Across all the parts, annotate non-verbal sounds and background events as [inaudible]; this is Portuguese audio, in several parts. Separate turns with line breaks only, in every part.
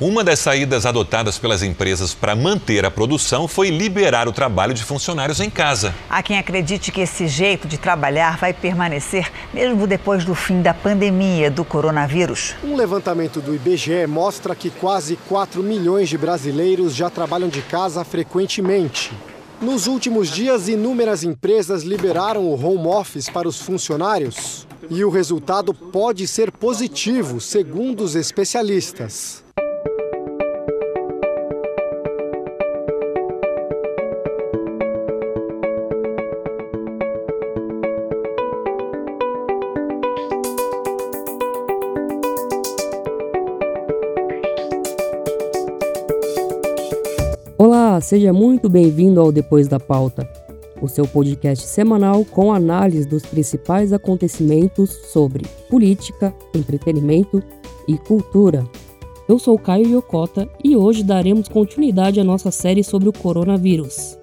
Uma das saídas adotadas pelas empresas para manter a produção foi liberar o trabalho de funcionários em casa.
Há quem acredite que esse jeito de trabalhar vai permanecer mesmo depois do fim da pandemia do coronavírus.
Um levantamento do IBGE mostra que quase 4 milhões de brasileiros já trabalham de casa frequentemente. Nos últimos dias, inúmeras empresas liberaram o home office para os funcionários. E o resultado pode ser positivo, segundo os especialistas.
Seja muito bem-vindo ao Depois da Pauta, o seu podcast semanal com análise dos principais acontecimentos sobre política, entretenimento e cultura. Eu sou Caio Yokota e hoje daremos continuidade à nossa série sobre o coronavírus.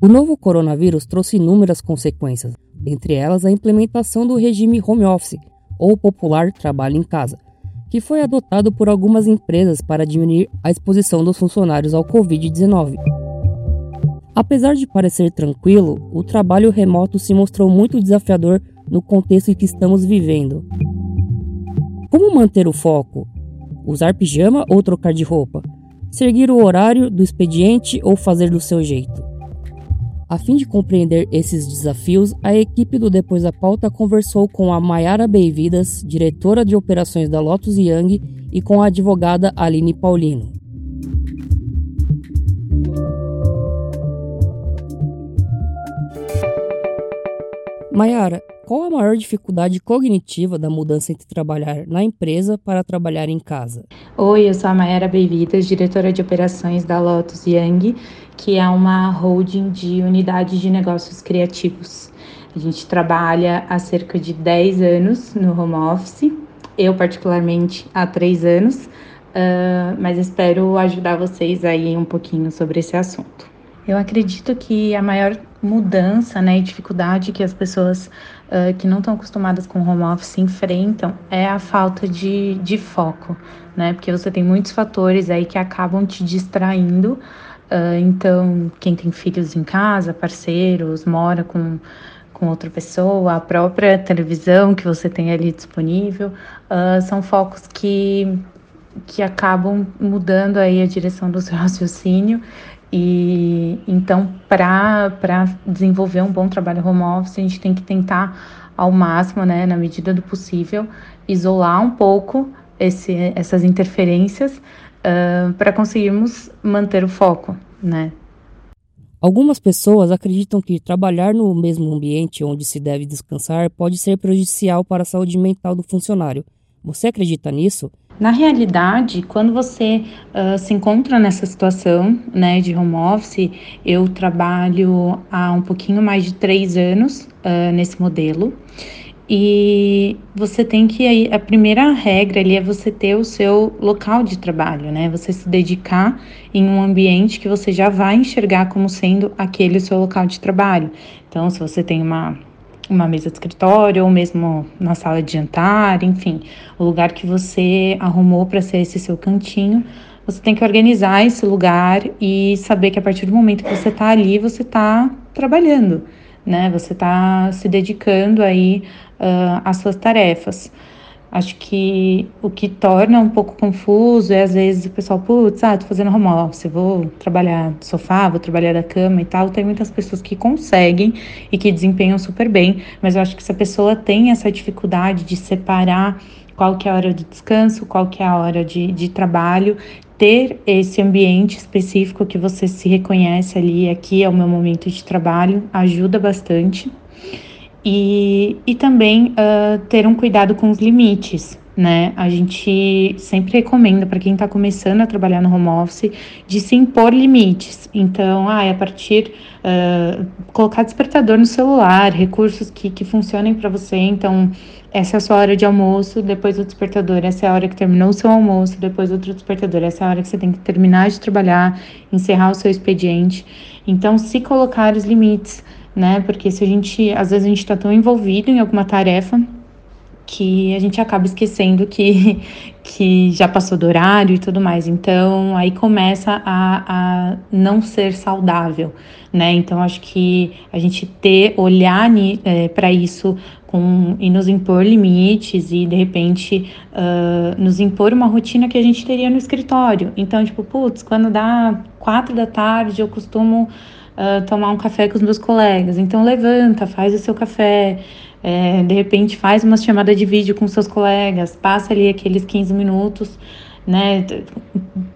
O novo coronavírus trouxe inúmeras consequências, dentre elas a implementação do regime home office, ou popular trabalho em casa, que foi adotado por algumas empresas para diminuir a exposição dos funcionários ao Covid-19. Apesar de parecer tranquilo, o trabalho remoto se mostrou muito desafiador no contexto em que estamos vivendo. Como manter o foco? Usar pijama ou trocar de roupa? Seguir o horário do expediente ou fazer do seu jeito? A fim de compreender esses desafios, a equipe do Depois da Pauta conversou com a Mayara Beividas, diretora de operações da Lotus Young, e com a advogada Aline Paulino. Mayara, qual a maior dificuldade cognitiva da mudança entre trabalhar na empresa para trabalhar em casa?
Oi, eu sou a Mayara Beividas, diretora de operações da Lotus Young que é uma holding de unidades de negócios criativos. A gente trabalha há cerca de 10 anos no home office, eu particularmente há 3 anos, uh, mas espero ajudar vocês aí um pouquinho sobre esse assunto. Eu acredito que a maior mudança né, e dificuldade que as pessoas uh, que não estão acostumadas com home office enfrentam é a falta de, de foco, né? Porque você tem muitos fatores aí que acabam te distraindo Uh, então, quem tem filhos em casa, parceiros, mora com, com outra pessoa, a própria televisão que você tem ali disponível, uh, são focos que, que acabam mudando aí a direção do seu [laughs] raciocínio. E então, para desenvolver um bom trabalho home office, a gente tem que tentar ao máximo, né, na medida do possível, isolar um pouco esse, essas interferências uh, para conseguirmos manter o foco, né?
Algumas pessoas acreditam que trabalhar no mesmo ambiente onde se deve descansar pode ser prejudicial para a saúde mental do funcionário. Você acredita nisso?
Na realidade, quando você uh, se encontra nessa situação né, de home office, eu trabalho há um pouquinho mais de três anos uh, nesse modelo. E você tem que a primeira regra ali é você ter o seu local de trabalho, né? Você se dedicar em um ambiente que você já vai enxergar como sendo aquele seu local de trabalho. Então, se você tem uma uma mesa de escritório ou mesmo na sala de jantar, enfim, o lugar que você arrumou para ser esse seu cantinho, você tem que organizar esse lugar e saber que a partir do momento que você está ali, você está trabalhando né? Você está se dedicando aí uh, às suas tarefas. Acho que o que torna um pouco confuso é às vezes o pessoal, putz, ah, tô fazendo home office, vou trabalhar do sofá, vou trabalhar da cama e tal. Tem muitas pessoas que conseguem e que desempenham super bem, mas eu acho que se a pessoa tem essa dificuldade de separar qual que é a hora de descanso, qual que é a hora de, de trabalho, ter esse ambiente específico que você se reconhece ali, aqui é o meu momento de trabalho, ajuda bastante. E, e também uh, ter um cuidado com os limites, né? A gente sempre recomenda para quem está começando a trabalhar no home office de se impor limites. Então, ah, é a partir uh, colocar despertador no celular, recursos que, que funcionem para você. Então, essa é a sua hora de almoço, depois do despertador, essa é a hora que terminou o seu almoço, depois outro despertador, essa é a hora que você tem que terminar de trabalhar, encerrar o seu expediente. Então, se colocar os limites né? Porque se a gente, às vezes a gente está tão envolvido em alguma tarefa que a gente acaba esquecendo que, [laughs] que já passou do horário e tudo mais. Então, aí começa a, a não ser saudável, né? Então, acho que a gente ter, olhar é, para isso com, e nos impor limites e, de repente, uh, nos impor uma rotina que a gente teria no escritório. Então, tipo, putz, quando dá quatro da tarde, eu costumo uh, tomar um café com os meus colegas. Então, levanta, faz o seu café, é, de repente faz uma chamada de vídeo com seus colegas, passa ali aqueles 15 minutos, né,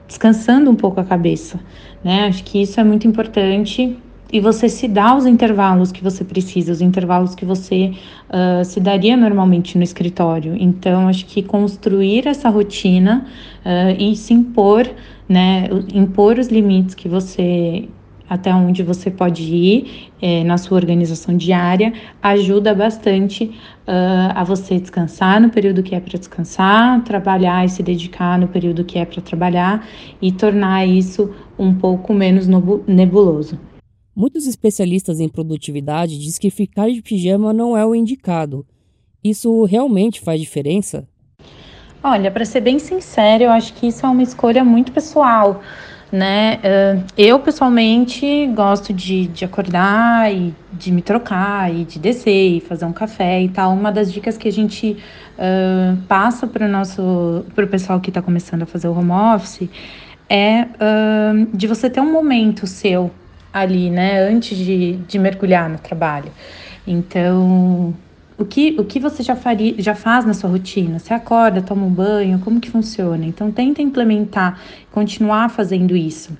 descansando um pouco a cabeça, né? Acho que isso é muito importante e você se dá os intervalos que você precisa, os intervalos que você uh, se daria normalmente no escritório. Então, acho que construir essa rotina uh, e se impor, né, impor os limites que você até onde você pode ir é, na sua organização diária, ajuda bastante uh, a você descansar no período que é para descansar, trabalhar e se dedicar no período que é para trabalhar e tornar isso um pouco menos nebuloso.
Muitos especialistas em produtividade dizem que ficar de pijama não é o indicado. Isso realmente faz diferença?
Olha, para ser bem sincero, eu acho que isso é uma escolha muito pessoal né? Eu pessoalmente gosto de, de acordar e de me trocar e de descer e fazer um café e tal. Uma das dicas que a gente uh, passa para o nosso, para o pessoal que está começando a fazer o home office é uh, de você ter um momento seu ali, né? Antes de, de mergulhar no trabalho. Então o que, o que você já, faria, já faz na sua rotina? Você acorda, toma um banho, como que funciona? Então, tenta implementar, continuar fazendo isso.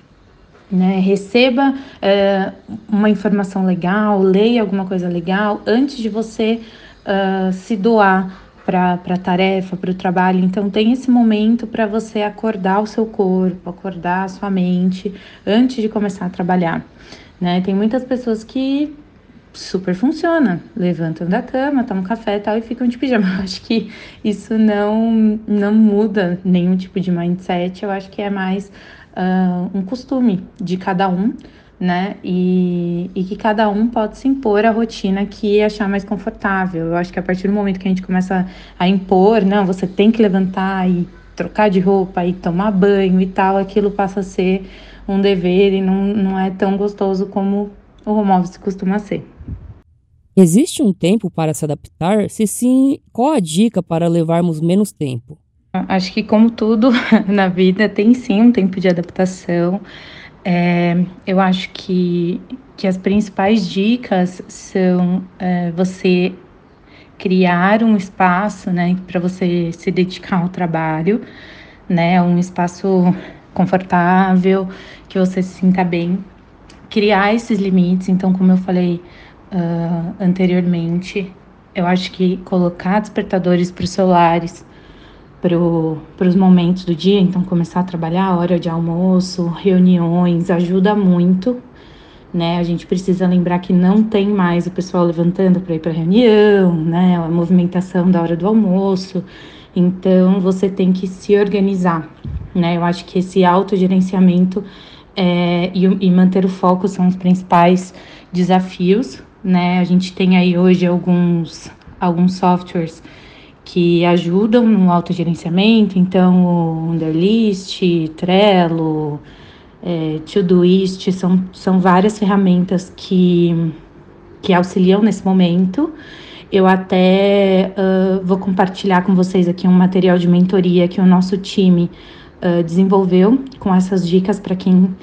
Né? Receba é, uma informação legal, leia alguma coisa legal antes de você uh, se doar para a tarefa, para o trabalho. Então, tem esse momento para você acordar o seu corpo, acordar a sua mente antes de começar a trabalhar. Né? Tem muitas pessoas que super funciona. Levantam da cama, tomam café e tal e ficam de pijama. [laughs] Eu acho que isso não, não muda nenhum tipo de mindset. Eu acho que é mais uh, um costume de cada um, né? E, e que cada um pode se impor a rotina que achar mais confortável. Eu acho que a partir do momento que a gente começa a impor, não, você tem que levantar e trocar de roupa e tomar banho e tal, aquilo passa a ser um dever e não, não é tão gostoso como o home office costuma ser.
Existe um tempo para se adaptar? Se sim, qual a dica para levarmos menos tempo?
Acho que, como tudo [laughs] na vida, tem sim um tempo de adaptação. É, eu acho que, que as principais dicas são é, você criar um espaço né, para você se dedicar ao trabalho, né, um espaço confortável, que você se sinta bem criar esses limites. Então, como eu falei uh, anteriormente, eu acho que colocar despertadores para os celulares, para os momentos do dia, então começar a trabalhar, hora de almoço, reuniões, ajuda muito. Né? A gente precisa lembrar que não tem mais o pessoal levantando para ir para reunião, né? A movimentação da hora do almoço. Então você tem que se organizar, né? Eu acho que esse autogerenciamento é, e, e manter o foco são os principais desafios, né? A gente tem aí hoje alguns, alguns softwares que ajudam no autogerenciamento, então o Underlist, Trello, é, Todoist, são, são várias ferramentas que, que auxiliam nesse momento. Eu até uh, vou compartilhar com vocês aqui um material de mentoria que o nosso time uh, desenvolveu com essas dicas para quem,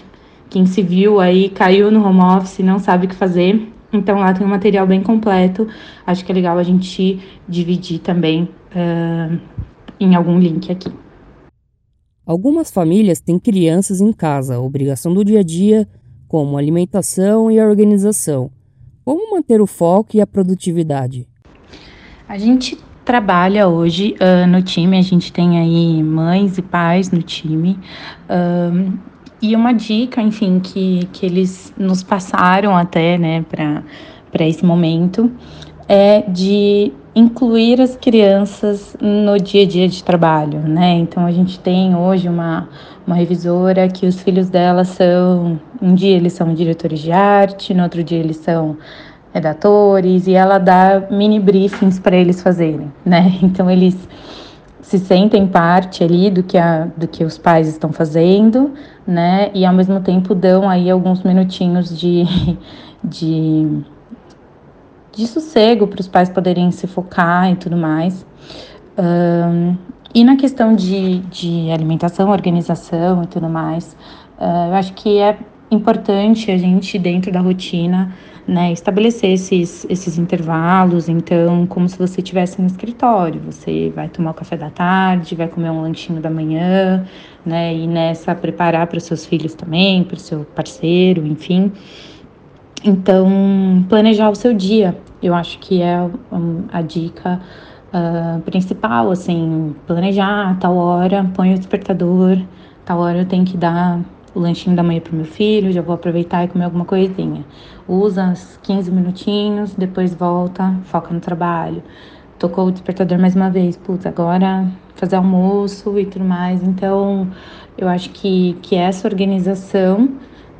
quem se viu aí, caiu no home office, não sabe o que fazer. Então lá tem um material bem completo. Acho que é legal a gente dividir também uh, em algum link aqui.
Algumas famílias têm crianças em casa, obrigação do dia a dia, como alimentação e organização. Como manter o foco e a produtividade?
A gente trabalha hoje uh, no time, a gente tem aí mães e pais no time. Uh, e uma dica, enfim, que, que eles nos passaram até, né, para esse momento, é de incluir as crianças no dia a dia de trabalho, né? Então a gente tem hoje uma, uma revisora que os filhos dela são, um dia eles são diretores de arte, no outro dia eles são redatores, e ela dá mini briefings para eles fazerem, né? [laughs] Então eles se sentem parte ali do que, a, do que os pais estão fazendo, né? E ao mesmo tempo dão aí alguns minutinhos de, [laughs] de, de sossego para os pais poderem se focar e tudo mais. Um, e na questão de, de alimentação, organização e tudo mais, uh, eu acho que é importante a gente, dentro da rotina, né, estabelecer esses, esses intervalos, então, como se você estivesse no escritório, você vai tomar o café da tarde, vai comer um lanchinho da manhã, né, e nessa preparar para os seus filhos também, para o seu parceiro, enfim. Então, planejar o seu dia, eu acho que é a dica uh, principal, assim, planejar tal hora, põe o despertador, tal hora eu tenho que dar o lanchinho da manhã pro meu filho, já vou aproveitar e comer alguma coisinha. Usa uns 15 minutinhos, depois volta, foca no trabalho. Tocou o despertador mais uma vez, putz, agora fazer almoço e tudo mais. Então, eu acho que, que essa organização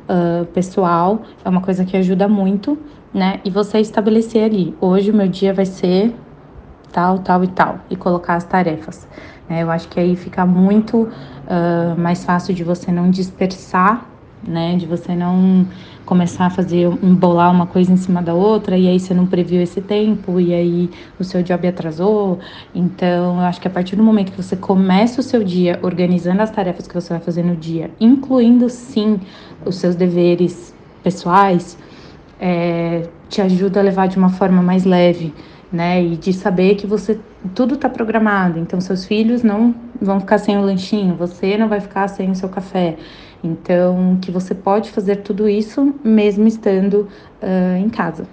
uh, pessoal é uma coisa que ajuda muito, né? E você estabelecer ali, hoje o meu dia vai ser tal, tal e tal, e colocar as tarefas. Né? Eu acho que aí fica muito uh, mais fácil de você não dispersar, né? De você não começar a fazer embolar uma coisa em cima da outra e aí você não previu esse tempo e aí o seu job atrasou. Então, eu acho que a partir do momento que você começa o seu dia organizando as tarefas que você vai fazer no dia, incluindo sim os seus deveres pessoais, é, te ajuda a levar de uma forma mais leve né? E de saber que você tudo está programado. Então seus filhos não vão ficar sem o lanchinho, você não vai ficar sem o seu café. Então que você pode fazer tudo isso mesmo estando uh, em casa.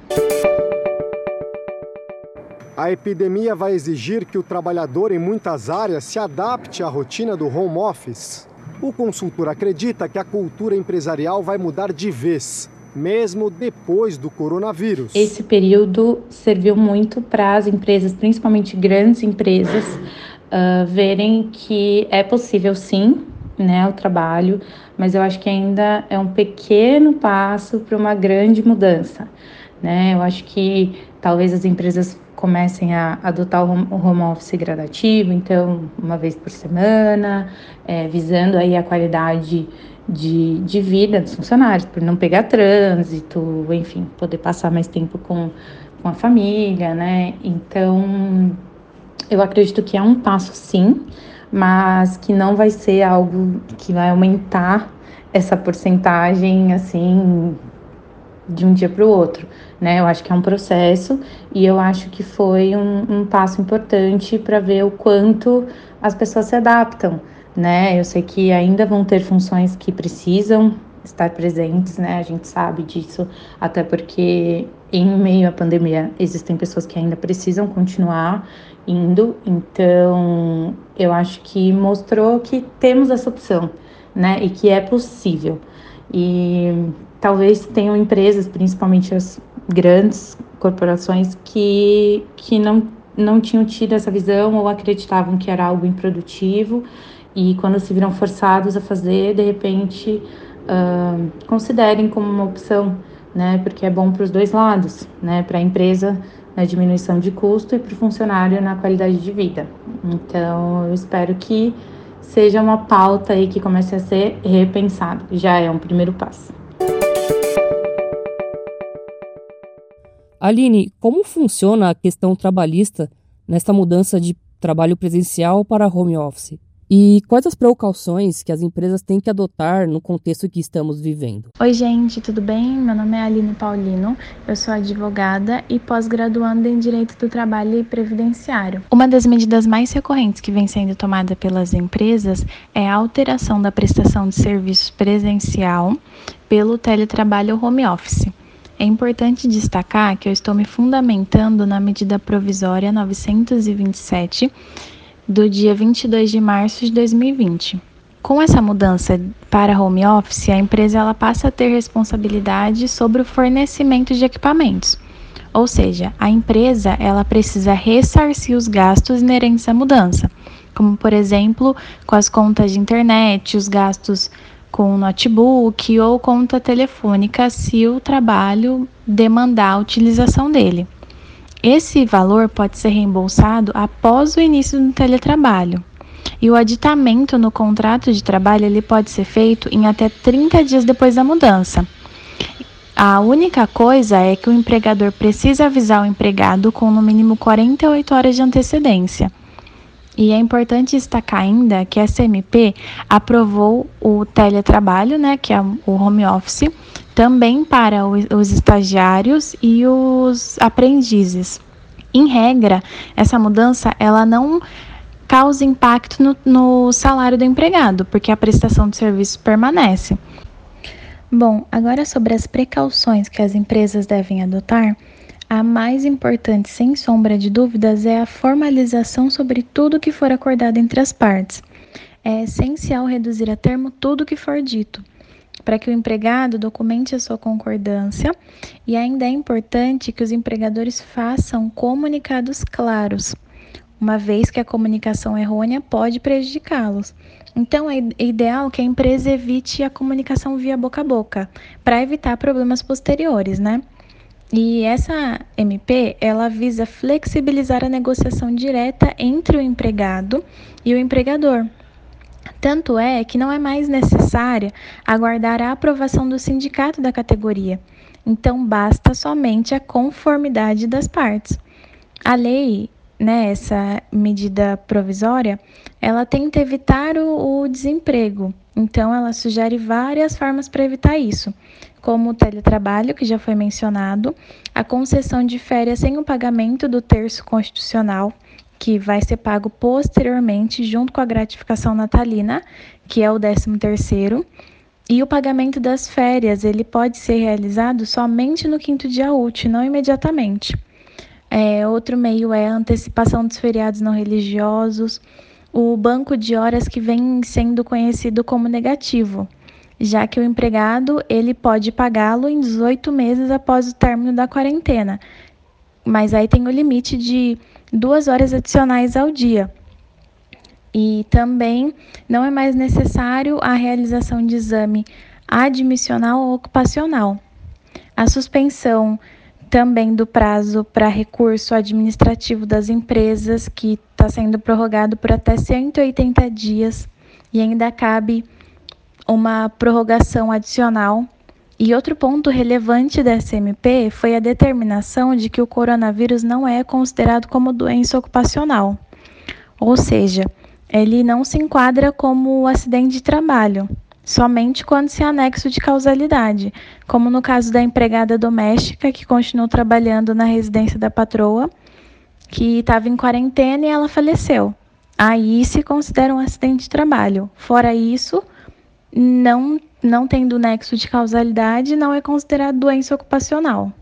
A epidemia vai exigir que o trabalhador em muitas áreas se adapte à rotina do home office. O consultor acredita que a cultura empresarial vai mudar de vez mesmo depois do coronavírus.
Esse período serviu muito para as empresas, principalmente grandes empresas, uh, verem que é possível sim né, o trabalho, mas eu acho que ainda é um pequeno passo para uma grande mudança. Né? Eu acho que talvez as empresas comecem a adotar o home office gradativo, então uma vez por semana, é, visando aí a qualidade de, de vida dos funcionários, por não pegar trânsito, enfim, poder passar mais tempo com, com a família, né? Então, eu acredito que é um passo sim, mas que não vai ser algo que vai aumentar essa porcentagem assim de um dia para o outro, né? Eu acho que é um processo e eu acho que foi um, um passo importante para ver o quanto as pessoas se adaptam né? Eu sei que ainda vão ter funções que precisam estar presentes, né? A gente sabe disso, até porque em meio à pandemia existem pessoas que ainda precisam continuar indo, então eu acho que mostrou que temos essa opção, né? E que é possível. E talvez tenham empresas, principalmente as grandes corporações, que, que não, não tinham tido essa visão ou acreditavam que era algo improdutivo e quando se viram forçados a fazer, de repente uh, considerem como uma opção, né? Porque é bom para os dois lados, né? Para a empresa na diminuição de custo e para o funcionário na qualidade de vida. Então, eu espero que seja uma pauta aí que comece a ser repensada. Já é um primeiro passo.
Aline, como funciona a questão trabalhista nesta mudança de trabalho presencial para home office? E quais as precauções que as empresas têm que adotar no contexto que estamos vivendo?
Oi, gente, tudo bem? Meu nome é Aline Paulino, eu sou advogada e pós-graduanda em Direito do Trabalho e Previdenciário. Uma das medidas mais recorrentes que vem sendo tomada pelas empresas é a alteração da prestação de serviços presencial pelo teletrabalho home office. É importante destacar que eu estou me fundamentando na medida provisória 927 do dia 22 de março de 2020. Com essa mudança para home office, a empresa ela passa a ter responsabilidade sobre o fornecimento de equipamentos. Ou seja, a empresa ela precisa ressarcir os gastos inerentes à mudança, como por exemplo, com as contas de internet, os gastos com notebook ou conta telefônica se o trabalho demandar a utilização dele. Esse valor pode ser reembolsado após o início do teletrabalho. E o aditamento no contrato de trabalho ele pode ser feito em até 30 dias depois da mudança. A única coisa é que o empregador precisa avisar o empregado com no mínimo 48 horas de antecedência. E é importante destacar ainda que a SMP aprovou o teletrabalho, né, que é o home office, também para os estagiários e os aprendizes. Em regra, essa mudança ela não causa impacto no, no salário do empregado, porque a prestação de serviço permanece. Bom, agora sobre as precauções que as empresas devem adotar, a mais importante, sem sombra de dúvidas, é a formalização sobre tudo que for acordado entre as partes. É essencial reduzir a termo tudo que for dito, para que o empregado documente a sua concordância, e ainda é importante que os empregadores façam comunicados claros, uma vez que a comunicação errônea pode prejudicá-los. Então, é ideal que a empresa evite a comunicação via boca a boca, para evitar problemas posteriores, né? E essa MP, ela visa flexibilizar a negociação direta entre o empregado e o empregador. Tanto é que não é mais necessária aguardar a aprovação do sindicato da categoria. Então, basta somente a conformidade das partes. A lei né, essa medida provisória, ela tenta evitar o, o desemprego. Então, ela sugere várias formas para evitar isso, como o teletrabalho, que já foi mencionado, a concessão de férias sem o pagamento do terço constitucional, que vai ser pago posteriormente junto com a gratificação natalina, que é o 13 terceiro, e o pagamento das férias, ele pode ser realizado somente no quinto dia útil, não imediatamente. É, outro meio é a antecipação dos feriados não religiosos, o banco de horas que vem sendo conhecido como negativo, já que o empregado ele pode pagá-lo em 18 meses após o término da quarentena, mas aí tem o limite de duas horas adicionais ao dia. E também não é mais necessário a realização de exame admissional ou ocupacional. A suspensão também do prazo para recurso administrativo das empresas, que está sendo prorrogado por até 180 dias, e ainda cabe uma prorrogação adicional. E outro ponto relevante da SMP foi a determinação de que o coronavírus não é considerado como doença ocupacional, ou seja, ele não se enquadra como acidente de trabalho somente quando se há nexo de causalidade, como no caso da empregada doméstica que continuou trabalhando na residência da patroa, que estava em quarentena e ela faleceu. Aí se considera um acidente de trabalho. Fora isso, não, não tendo nexo de causalidade, não é considerado doença ocupacional.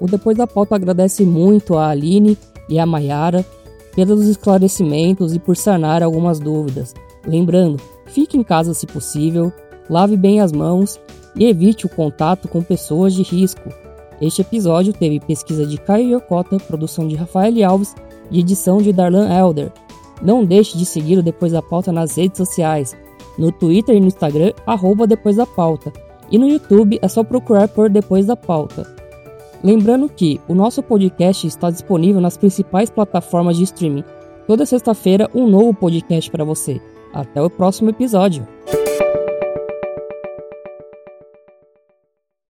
O Depois da Pauta agradece muito a Aline e a Mayara pelos esclarecimentos e por sanar algumas dúvidas. Lembrando, fique em casa se possível, lave bem as mãos e evite o contato com pessoas de risco. Este episódio teve pesquisa de Caio Yokota, produção de Rafael Alves e edição de Darlan Elder. Não deixe de seguir o Depois da Pauta nas redes sociais, no Twitter e no Instagram, arroba Depois da Pauta, e no YouTube é só procurar por Depois da Pauta. Lembrando que o nosso podcast está disponível nas principais plataformas de streaming. Toda sexta-feira, um novo podcast para você. Até o próximo episódio.